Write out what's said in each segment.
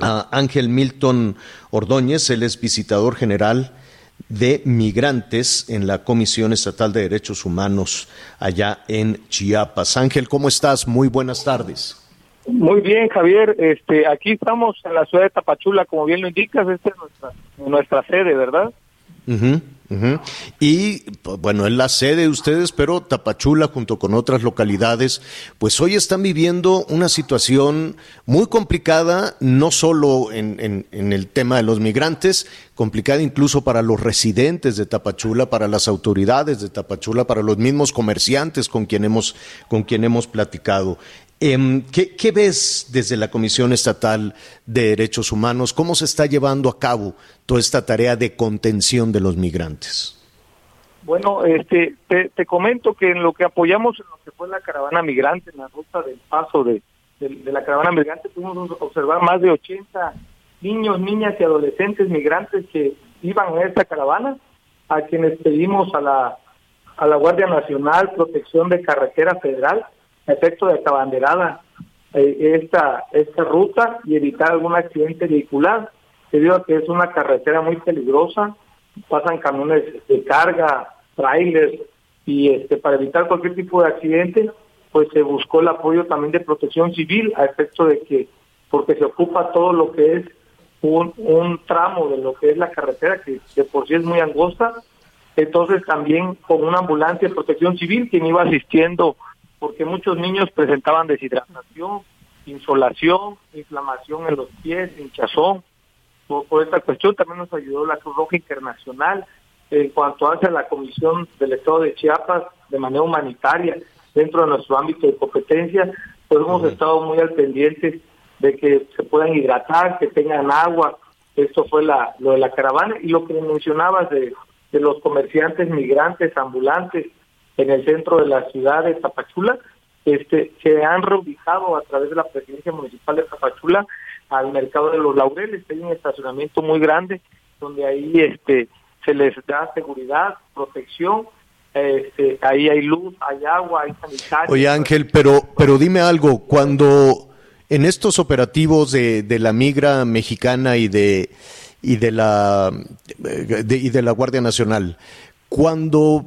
A Ángel Milton Ordóñez, él es visitador general de migrantes en la Comisión Estatal de Derechos Humanos allá en Chiapas. Ángel, ¿cómo estás? Muy buenas tardes. Muy bien, Javier. Este, aquí estamos en la ciudad de Tapachula, como bien lo indicas, esta es nuestra, nuestra sede, ¿verdad? Y pues, bueno, es la sede de ustedes, pero Tapachula junto con otras localidades, pues hoy están viviendo una situación muy complicada, no solo en, en- en el tema de los migrantes, complicada incluso para los residentes de Tapachula, para las autoridades de Tapachula, para los mismos comerciantes con quien hemos, con quien hemos platicado. Em, ¿qué, ves desde la Comisión Estatal de Derechos Humanos? ¿Cómo se está llevando a cabo toda esta tarea de contención de los migrantes? Bueno, este, te, comento que en lo que apoyamos en lo que fue la caravana migrante, en la ruta del paso de, la caravana migrante, pudimos observar más de 80 niños, niñas y adolescentes migrantes que iban a esta caravana, a quienes pedimos a la, a la Guardia Nacional Protección de Carretera Federal, efecto de abanderada eh, esta, esta ruta y evitar algún accidente vehicular, debido a que es una carretera muy peligrosa, pasan camiones de carga, trailers, y este para evitar cualquier tipo de accidente, pues se buscó el apoyo también de protección civil a efecto de que, porque se ocupa todo lo que es un, un tramo de lo que es la carretera, que de por sí es muy angosta, entonces también con una ambulancia de protección civil quien iba asistiendo, porque muchos niños presentaban deshidratación, insolación, inflamación en los pies, hinchazón, por, por esta cuestión también nos ayudó la Cruz Roja Internacional en cuanto hace a la Comisión del Estado de Chiapas de manera humanitaria dentro de nuestro ámbito de competencia, pues hemos estado muy al pendiente de que se puedan hidratar, que tengan agua. Esto fue la, lo de la caravana. Y lo que mencionabas de, de los comerciantes migrantes ambulantes en el centro de la ciudad de Tapachula, este, se han reubicado a través de la presidencia municipal de Tapachula al mercado de los laureles, hay un estacionamiento muy grande donde ahí este se les da seguridad, protección, este, ahí hay luz, hay agua, hay sanitarios. Oye Ángel, pero, pero dime algo, cuando en estos operativos de, la migra mexicana y de y de la de- y de la Guardia Nacional, cuando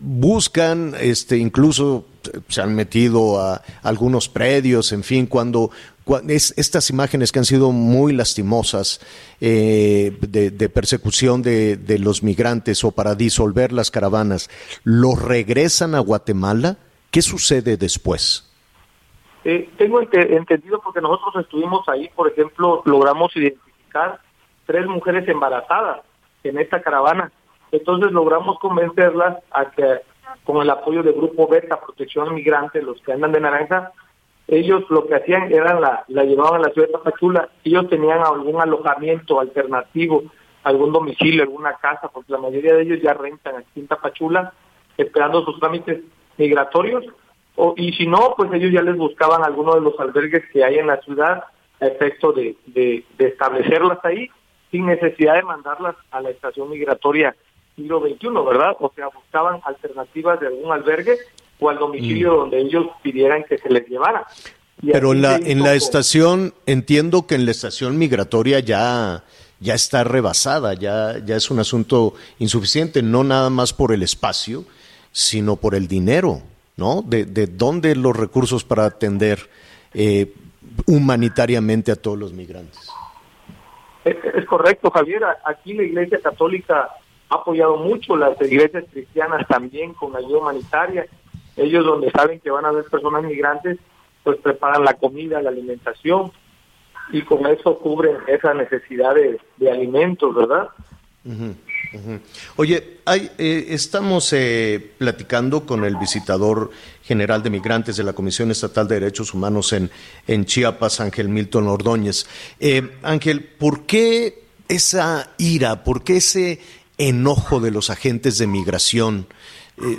buscan, este, incluso se han metido a algunos predios, en fin, cuando, cua- es, estas imágenes que han sido muy lastimosas eh, de, persecución de, los migrantes o para disolver las caravanas, ¿los regresan a Guatemala? ¿Qué sucede después? Eh, tengo ente- entendido porque nosotros estuvimos ahí, por ejemplo, logramos identificar tres mujeres embarazadas en esta caravana. Entonces logramos convencerlas a que con el apoyo del grupo Beta Protección Migrante, los que andan de naranja, ellos lo que hacían era la, la llevaban a la ciudad de Tapachula, ellos tenían algún alojamiento alternativo, algún domicilio, alguna casa, porque la mayoría de ellos ya rentan aquí en Tapachula, esperando sus trámites migratorios, o, y si no, pues ellos ya les buscaban alguno de los albergues que hay en la ciudad a efecto de, de, de establecerlas ahí sin necesidad de mandarlas a la estación migratoria siglo XXI, ¿verdad? O sea, buscaban alternativas de algún albergue o al domicilio donde ellos pidieran que se les llevara. Y Pero la, en la estación, entiendo que en la estación migratoria ya, ya está rebasada, ya, ya es un asunto insuficiente, no nada más por el espacio, sino por el dinero, ¿no? De, de dónde los recursos para atender eh, humanitariamente a todos los migrantes. Es, es correcto, Javier. Aquí la Iglesia Católica ha apoyado mucho, las iglesias cristianas también con ayuda humanitaria. Ellos donde saben que van a haber personas migrantes, pues preparan la comida, la alimentación y con eso cubren esa necesidad de, de alimentos, ¿verdad? Oye, hay, eh, estamos eh, platicando con el visitador general de migrantes de la Comisión Estatal de Derechos Humanos en, en Chiapas, Ángel Milton Ordóñez. Eh, Ángel, ¿por qué esa ira, por qué ese enojo de los agentes de migración?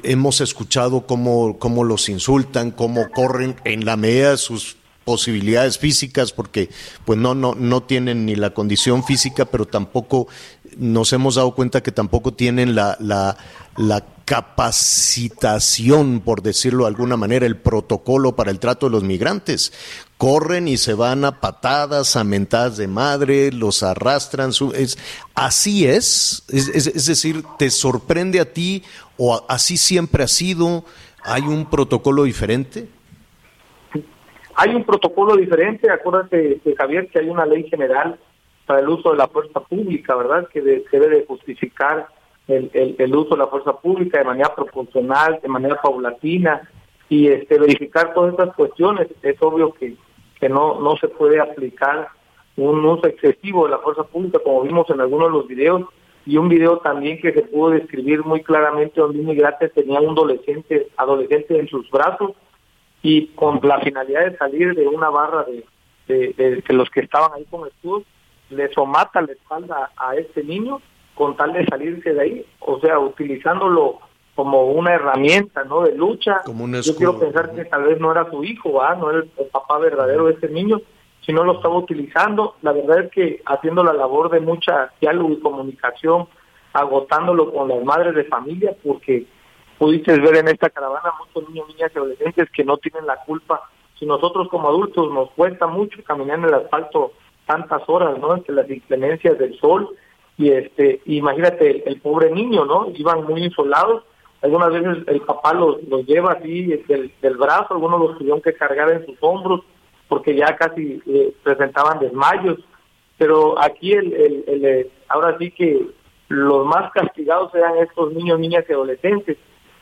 hemos escuchado cómo, cómo los insultan, cómo corren en la medida de sus posibilidades físicas porque pues no no no tienen ni la condición física pero tampoco nos hemos dado cuenta que tampoco tienen la, la, la capacitación, por decirlo de alguna manera, el protocolo para el trato de los migrantes. Corren y se van a patadas, a mentadas de madre, los arrastran. es, así es? Es, es decir, ¿te sorprende a ti o así siempre ha sido? ¿Hay un protocolo diferente? Hay un protocolo diferente, acuérdate, Javier, que hay una ley general para el uso de la fuerza pública, ¿verdad? Que debe de justificar el, el, uso de la fuerza pública de manera proporcional, de manera paulatina y este verificar todas estas cuestiones. Es obvio que, que no, no se puede aplicar un uso excesivo de la fuerza pública, como vimos en algunos de los videos, y un video también que se pudo describir muy claramente donde un migrante tenía un adolescente, adolescente en sus brazos y con la finalidad de salir de una barra de, de, los que estaban ahí con escudos le somata la espalda a este niño con tal de salirse de ahí, o sea, utilizándolo como una herramienta, ¿no? De lucha. Yo quiero pensar que tal vez no era su hijo, ¿ah? No era el, papá verdadero de este niño, sino lo estaba utilizando. La verdad es que haciendo la labor de mucha diálogo y comunicación, agotándolo con las madres de familia, porque pudiste ver en esta caravana muchos niños, niñas y adolescentes que no tienen la culpa. Si nosotros como adultos nos cuesta mucho caminar en el asfalto tantas horas, ¿no? Entre las inclemencias del sol y este, imagínate el, pobre niño, ¿no? Iban muy insolados. Algunas veces el papá los, los lleva así del, del brazo, algunos los tuvieron que cargar en sus hombros porque ya casi eh, presentaban desmayos. Pero aquí el, el, el, eh, ahora sí que los más castigados eran estos niños, niñas y adolescentes.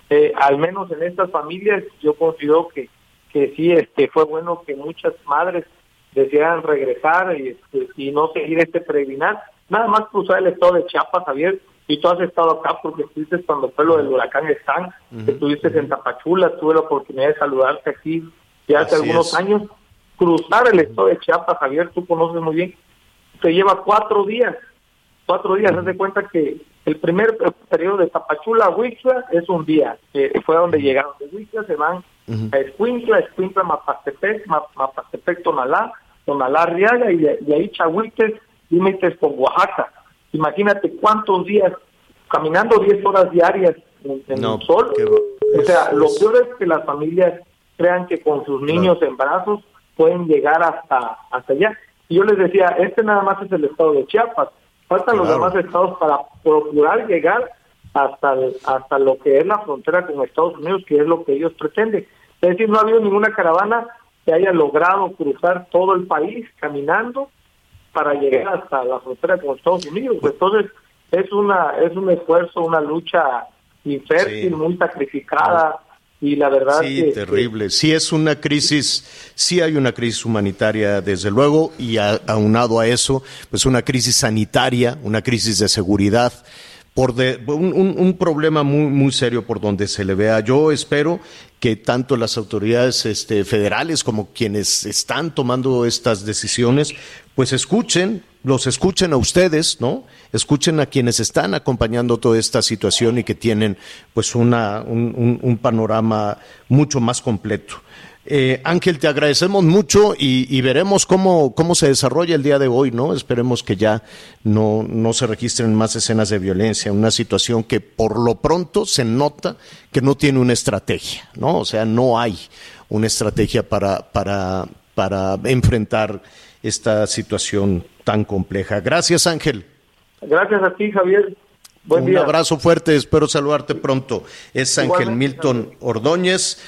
Eh, al menos en estas familias yo considero que que sí este fue bueno que muchas madres desean regresar y, este, y no seguir este peregrinar. Nada más cruzar el estado de Chiapas, Javier, y tú has estado acá porque estuviste cuando fue lo del huracán Stan, estuviste en Tapachula, tuve la oportunidad de saludarte aquí ya hace algunos años. Cruzar el estado de Chiapas, Javier, tú conoces muy bien, te lleva cuatro días, cuatro días, haz de cuenta que el primer periodo de Tapachula a Huixla es un día, que fue donde llegaron. De Huixla se van a Escuintla, Escuintla, Mapastepec, Mapastepec, Tonalá, Arriaga y de, ahí Chahuites, límites con Oaxaca. Imagínate cuántos días caminando 10 horas diarias en, el sol. o sea, lo peor es que las familias crean que con sus niños en brazos pueden llegar hasta, hasta allá. Y yo les decía, este nada más es el estado de Chiapas. Faltan los demás estados para procurar llegar hasta, hasta lo que es la frontera con Estados Unidos, que es lo que ellos pretenden. Es decir, no ha habido ninguna caravana que haya logrado cruzar todo el país caminando para llegar hasta la frontera con Estados Unidos. Entonces, es una es un esfuerzo, una lucha infértil, muy sacrificada. Y la verdad sí, terrible. Sí es una crisis, sí hay una crisis humanitaria, desde luego, y aunado a eso, pues una crisis sanitaria, una crisis de seguridad por de, un, un, problema muy, muy serio por donde se le vea. Yo espero que tanto las autoridades este, federales como quienes están tomando estas decisiones, pues escuchen, los escuchen a ustedes, ¿no? Escuchen a quienes están acompañando toda esta situación y que tienen pues una, un, un panorama mucho más completo. Eh, Ángel, te agradecemos mucho y, veremos cómo, cómo se desarrolla el día de hoy, ¿no? Esperemos que ya no, no se registren más escenas de violencia, una situación que por lo pronto se nota que no tiene una estrategia, ¿no? O sea, no hay una estrategia para, para, para enfrentar esta situación tan compleja. Gracias, Ángel. Gracias a ti, Javier. Buen Un abrazo fuerte, espero saludarte pronto. Es Ángel Milton Ordóñez.